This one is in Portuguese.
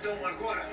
Então agora.